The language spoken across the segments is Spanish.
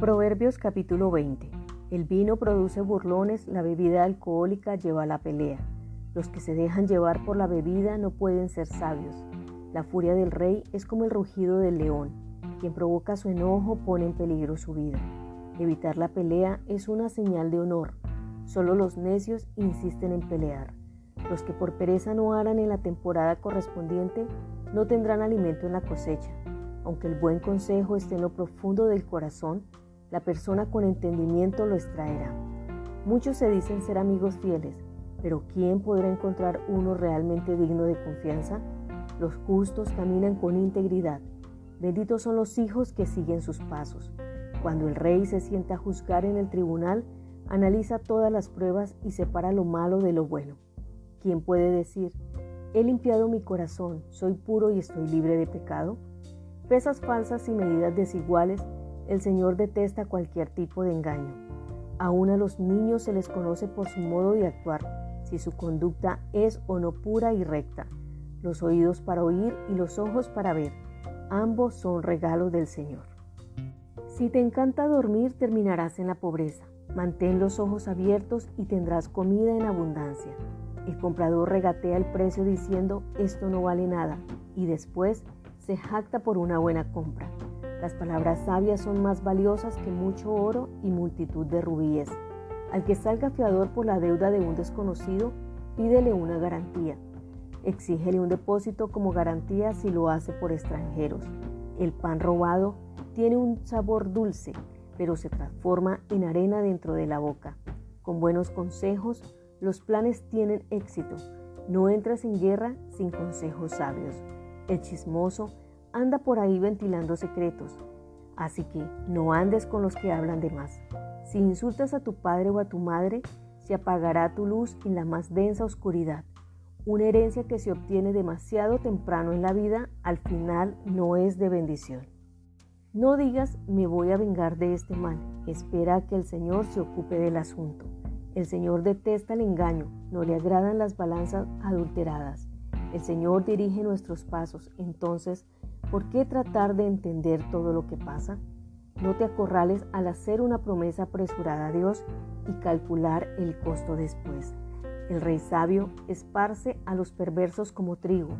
Proverbios capítulo 20. El vino produce burlones, la bebida alcohólica lleva a la pelea. Los que se dejan llevar por la bebida no pueden ser sabios. La furia del rey es como el rugido del león. Quien provoca su enojo pone en peligro su vida. Evitar la pelea es una señal de honor. Solo los necios insisten en pelear. Los que por pereza no harán en la temporada correspondiente no tendrán alimento en la cosecha. Aunque el buen consejo esté en lo profundo del corazón, la persona con entendimiento lo extraerá. Muchos se dicen ser amigos fieles, pero ¿quién podrá encontrar uno realmente digno de confianza? Los justos caminan con integridad. Benditos son los hijos que siguen sus pasos. Cuando el rey se sienta a juzgar en el tribunal, analiza todas las pruebas y separa lo malo de lo bueno. ¿Quién puede decir, he limpiado mi corazón, soy puro y estoy libre de pecado? Pesas falsas y medidas desiguales el Señor detesta cualquier tipo de engaño. Aún a los niños se les conoce por su modo de actuar, si su conducta es o no pura y recta. Los oídos para oír y los ojos para ver. Ambos son regalos del Señor. Si te encanta dormir, terminarás en la pobreza. Mantén los ojos abiertos y tendrás comida en abundancia. El comprador regatea el precio diciendo, esto no vale nada, y después se jacta por una buena compra. Las palabras sabias son más valiosas que mucho oro y multitud de rubíes. Al que salga fiador por la deuda de un desconocido, pídele una garantía. Exígele un depósito como garantía si lo hace por extranjeros. El pan robado tiene un sabor dulce, pero se transforma en arena dentro de la boca. Con buenos consejos, los planes tienen éxito. No entras en guerra sin consejos sabios. El chismoso anda por ahí ventilando secretos. Así que no andes con los que hablan de más. Si insultas a tu padre o a tu madre, se apagará tu luz en la más densa oscuridad. Una herencia que se obtiene demasiado temprano en la vida, al final no es de bendición. No digas, me voy a vengar de este mal. Espera que el Señor se ocupe del asunto. El Señor detesta el engaño, no le agradan las balanzas adulteradas. El Señor dirige nuestros pasos, entonces ¿Por qué tratar de entender todo lo que pasa? No te acorrales al hacer una promesa apresurada a Dios y calcular el costo después. El rey sabio esparce a los perversos como trigo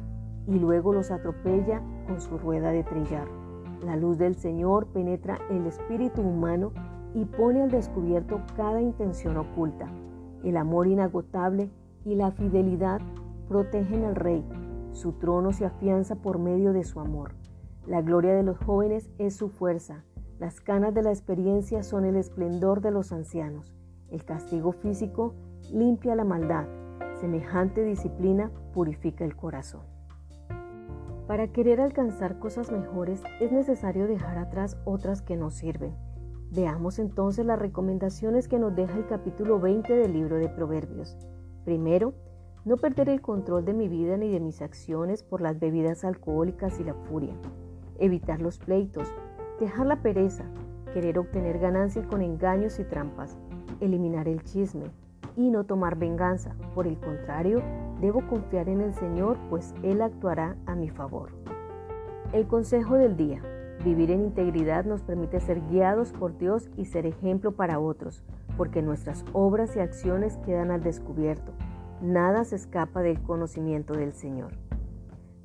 y luego los atropella con su rueda de trillar. La luz del Señor penetra el espíritu humano y pone al descubierto cada intención oculta. El amor inagotable y la fidelidad protegen al rey. Su trono se afianza por medio de su amor. La gloria de los jóvenes es su fuerza. Las canas de la experiencia son el esplendor de los ancianos. El castigo físico limpia la maldad. Semejante disciplina purifica el corazón. Para querer alcanzar cosas mejores es necesario dejar atrás otras que no sirven. Veamos entonces las recomendaciones que nos deja el capítulo 20 del libro de Proverbios. Primero, no perder el control de mi vida ni de mis acciones por las bebidas alcohólicas y la furia evitar los pleitos, dejar la pereza, querer obtener ganancias con engaños y trampas, eliminar el chisme y no tomar venganza. Por el contrario, debo confiar en el Señor, pues Él actuará a mi favor. El consejo del día. Vivir en integridad nos permite ser guiados por Dios y ser ejemplo para otros, porque nuestras obras y acciones quedan al descubierto. Nada se escapa del conocimiento del Señor.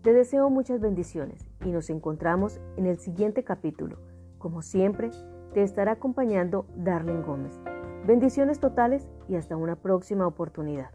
Te deseo muchas bendiciones y nos encontramos en el siguiente capítulo. Como siempre, te estará acompañando Darlene Gómez. Bendiciones totales y hasta una próxima oportunidad.